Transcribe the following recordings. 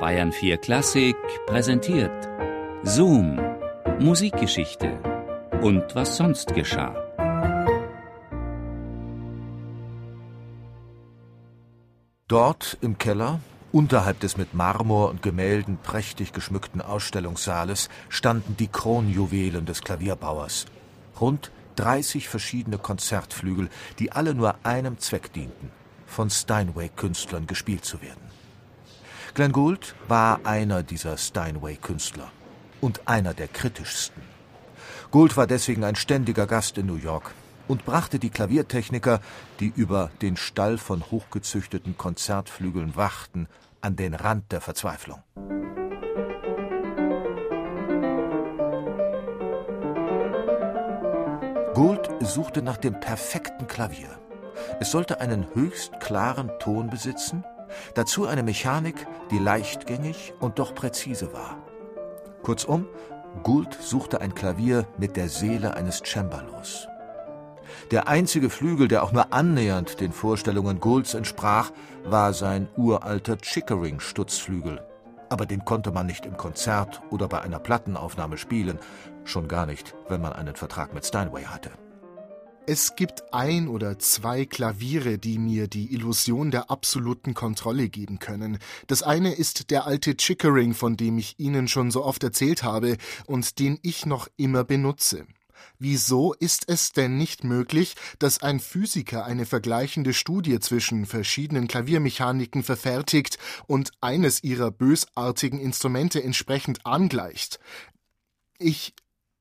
Bayern 4 Klassik präsentiert Zoom, Musikgeschichte und was sonst geschah. Dort im Keller, unterhalb des mit Marmor und Gemälden prächtig geschmückten Ausstellungssaales, standen die Kronjuwelen des Klavierbauers. Rund 30 verschiedene Konzertflügel, die alle nur einem Zweck dienten, von Steinway-Künstlern gespielt zu werden. Glenn Gould war einer dieser Steinway-Künstler und einer der kritischsten. Gould war deswegen ein ständiger Gast in New York und brachte die Klaviertechniker, die über den Stall von hochgezüchteten Konzertflügeln wachten, an den Rand der Verzweiflung. Gould suchte nach dem perfekten Klavier. Es sollte einen höchst klaren Ton besitzen, dazu eine Mechanik, die leichtgängig und doch präzise war. Kurzum, Gould suchte ein Klavier mit der Seele eines Cembalos. Der einzige Flügel, der auch nur annähernd den Vorstellungen Goulds entsprach, war sein uralter Chickering-Stutzflügel. Aber den konnte man nicht im Konzert oder bei einer Plattenaufnahme spielen, schon gar nicht, wenn man einen Vertrag mit Steinway hatte. Es gibt ein oder zwei Klaviere, die mir die Illusion der absoluten Kontrolle geben können. Das eine ist der alte Chickering, von dem ich Ihnen schon so oft erzählt habe und den ich noch immer benutze. Wieso ist es denn nicht möglich, dass ein Physiker eine vergleichende Studie zwischen verschiedenen Klaviermechaniken verfertigt und eines ihrer bösartigen Instrumente entsprechend angleicht? Ich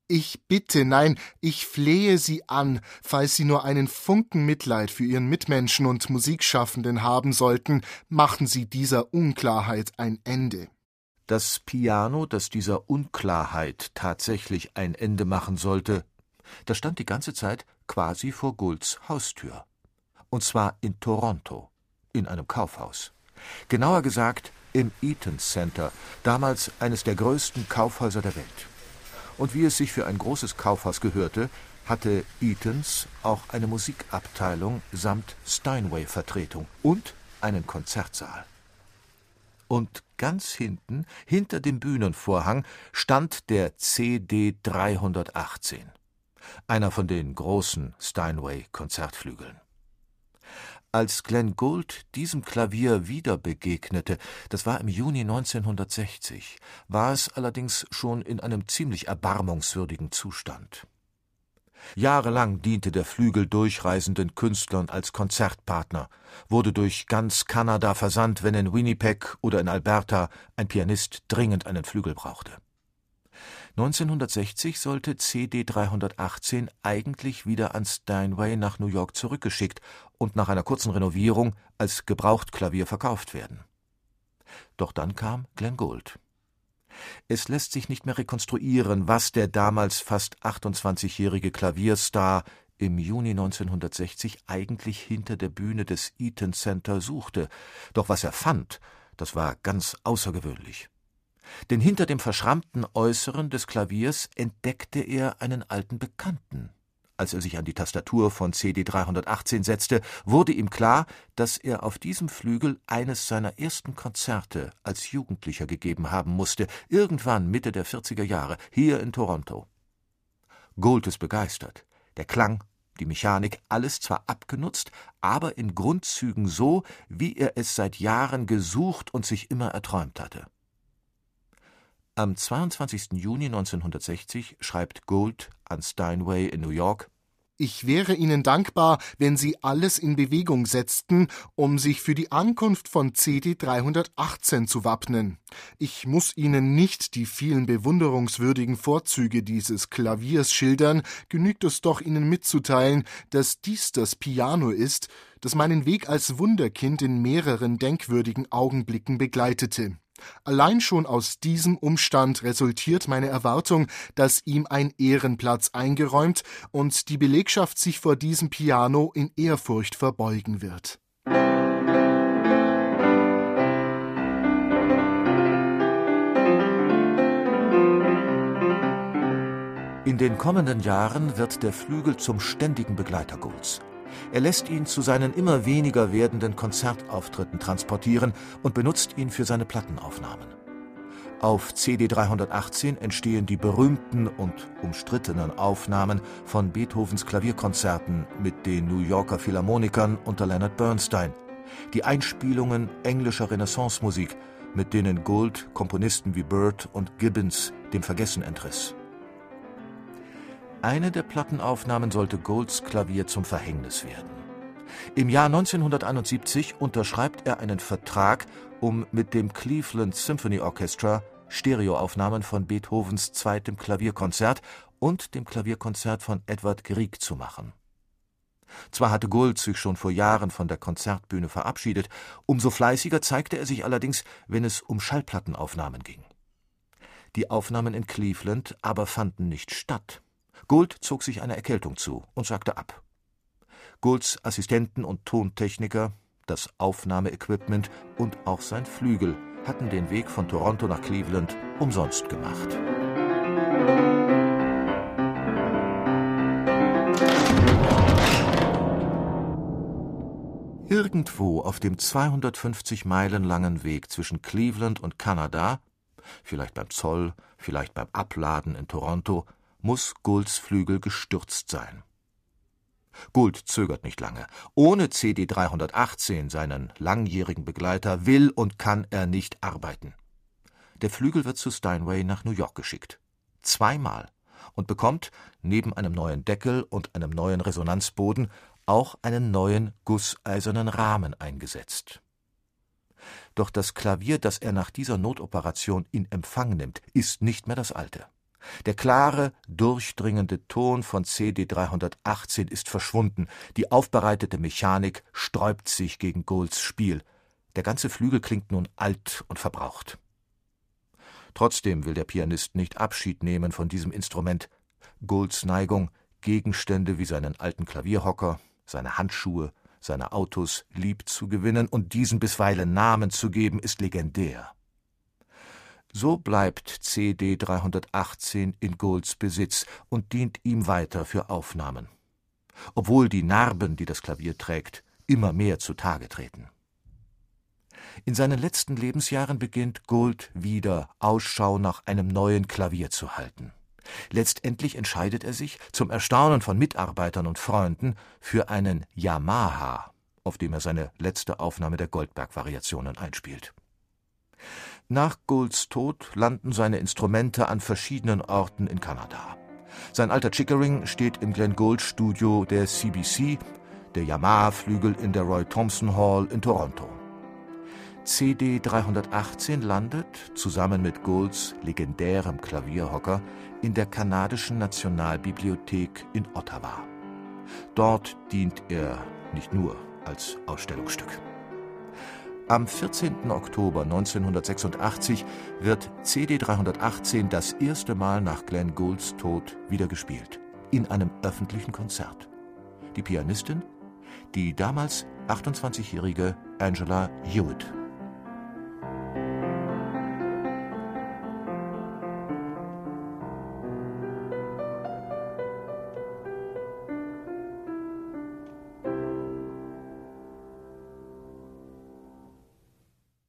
ich bitte, nein, ich flehe Sie an, falls Sie nur einen Funken Mitleid für Ihren Mitmenschen und Musikschaffenden haben sollten, machen Sie dieser Unklarheit ein Ende. Das Piano, das dieser Unklarheit tatsächlich ein Ende machen sollte, das stand die ganze Zeit quasi vor Goulds Haustür. Und zwar in Toronto, in einem Kaufhaus. Genauer gesagt im Eaton Center, damals eines der größten Kaufhäuser der Welt. Und wie es sich für ein großes Kaufhaus gehörte, hatte Eatons auch eine Musikabteilung samt Steinway-Vertretung und einen Konzertsaal. Und ganz hinten, hinter dem Bühnenvorhang, stand der CD 318, einer von den großen Steinway-Konzertflügeln. Als Glenn Gould diesem Klavier wieder begegnete, das war im Juni 1960, war es allerdings schon in einem ziemlich erbarmungswürdigen Zustand. Jahrelang diente der Flügel durchreisenden Künstlern als Konzertpartner, wurde durch ganz Kanada versandt, wenn in Winnipeg oder in Alberta ein Pianist dringend einen Flügel brauchte. 1960 sollte CD 318 eigentlich wieder an Steinway nach New York zurückgeschickt und nach einer kurzen Renovierung als Gebrauchtklavier verkauft werden. Doch dann kam Glenn Gould. Es lässt sich nicht mehr rekonstruieren, was der damals fast 28-jährige Klavierstar im Juni 1960 eigentlich hinter der Bühne des Eaton Center suchte. Doch was er fand, das war ganz außergewöhnlich. Denn hinter dem verschrammten Äußeren des Klaviers entdeckte er einen alten Bekannten. Als er sich an die Tastatur von CD 318 setzte, wurde ihm klar, dass er auf diesem Flügel eines seiner ersten Konzerte als Jugendlicher gegeben haben musste, irgendwann Mitte der 40er Jahre, hier in Toronto. Gould ist begeistert. Der Klang, die Mechanik, alles zwar abgenutzt, aber in Grundzügen so, wie er es seit Jahren gesucht und sich immer erträumt hatte. Am 22. Juni 1960 schreibt Gould an Steinway in New York ich wäre Ihnen dankbar, wenn Sie alles in Bewegung setzten, um sich für die Ankunft von CD 318 zu wappnen. Ich muss Ihnen nicht die vielen bewunderungswürdigen Vorzüge dieses Klaviers schildern, genügt es doch Ihnen mitzuteilen, dass dies das Piano ist, das meinen Weg als Wunderkind in mehreren denkwürdigen Augenblicken begleitete. Allein schon aus diesem Umstand resultiert meine Erwartung, dass ihm ein Ehrenplatz eingeräumt und die Belegschaft sich vor diesem Piano in Ehrfurcht verbeugen wird. In den kommenden Jahren wird der Flügel zum ständigen Begleiter Goulds. Er lässt ihn zu seinen immer weniger werdenden Konzertauftritten transportieren und benutzt ihn für seine Plattenaufnahmen. Auf CD 318 entstehen die berühmten und umstrittenen Aufnahmen von Beethovens Klavierkonzerten mit den New Yorker Philharmonikern unter Leonard Bernstein, die Einspielungen englischer Renaissancemusik, mit denen Gould Komponisten wie Bird und Gibbons dem Vergessen entriss. Eine der Plattenaufnahmen sollte Goulds Klavier zum Verhängnis werden. Im Jahr 1971 unterschreibt er einen Vertrag, um mit dem Cleveland Symphony Orchestra Stereoaufnahmen von Beethovens zweitem Klavierkonzert und dem Klavierkonzert von Edward Grieg zu machen. Zwar hatte Gould sich schon vor Jahren von der Konzertbühne verabschiedet, umso fleißiger zeigte er sich allerdings, wenn es um Schallplattenaufnahmen ging. Die Aufnahmen in Cleveland aber fanden nicht statt. Gould zog sich eine Erkältung zu und sagte ab. Goulds Assistenten und Tontechniker, das Aufnahmeequipment und auch sein Flügel hatten den Weg von Toronto nach Cleveland umsonst gemacht. Irgendwo auf dem 250 Meilen langen Weg zwischen Cleveland und Kanada, vielleicht beim Zoll, vielleicht beim Abladen in Toronto, muss Goulds Flügel gestürzt sein. Gould zögert nicht lange. Ohne CD 318, seinen langjährigen Begleiter, will und kann er nicht arbeiten. Der Flügel wird zu Steinway nach New York geschickt. Zweimal. Und bekommt, neben einem neuen Deckel und einem neuen Resonanzboden, auch einen neuen gusseisernen Rahmen eingesetzt. Doch das Klavier, das er nach dieser Notoperation in Empfang nimmt, ist nicht mehr das alte. Der klare, durchdringende Ton von CD 318 ist verschwunden, die aufbereitete Mechanik sträubt sich gegen Goulds Spiel. Der ganze Flügel klingt nun alt und verbraucht. Trotzdem will der Pianist nicht Abschied nehmen von diesem Instrument. Goulds Neigung, Gegenstände wie seinen alten Klavierhocker, seine Handschuhe, seine Autos lieb zu gewinnen und diesen bisweilen Namen zu geben, ist legendär. So bleibt CD 318 in Goulds Besitz und dient ihm weiter für Aufnahmen. Obwohl die Narben, die das Klavier trägt, immer mehr zutage treten. In seinen letzten Lebensjahren beginnt Gould wieder Ausschau nach einem neuen Klavier zu halten. Letztendlich entscheidet er sich, zum Erstaunen von Mitarbeitern und Freunden, für einen Yamaha, auf dem er seine letzte Aufnahme der Goldberg-Variationen einspielt. Nach Goulds Tod landen seine Instrumente an verschiedenen Orten in Kanada. Sein alter Chickering steht im Glenn Gould Studio der CBC, der Yamaha-Flügel in der Roy Thompson Hall in Toronto. CD 318 landet, zusammen mit Goulds legendärem Klavierhocker, in der kanadischen Nationalbibliothek in Ottawa. Dort dient er nicht nur als Ausstellungsstück. Am 14. Oktober 1986 wird CD 318 das erste Mal nach Glenn Goulds Tod wieder gespielt. In einem öffentlichen Konzert. Die Pianistin? Die damals 28-jährige Angela Hewitt.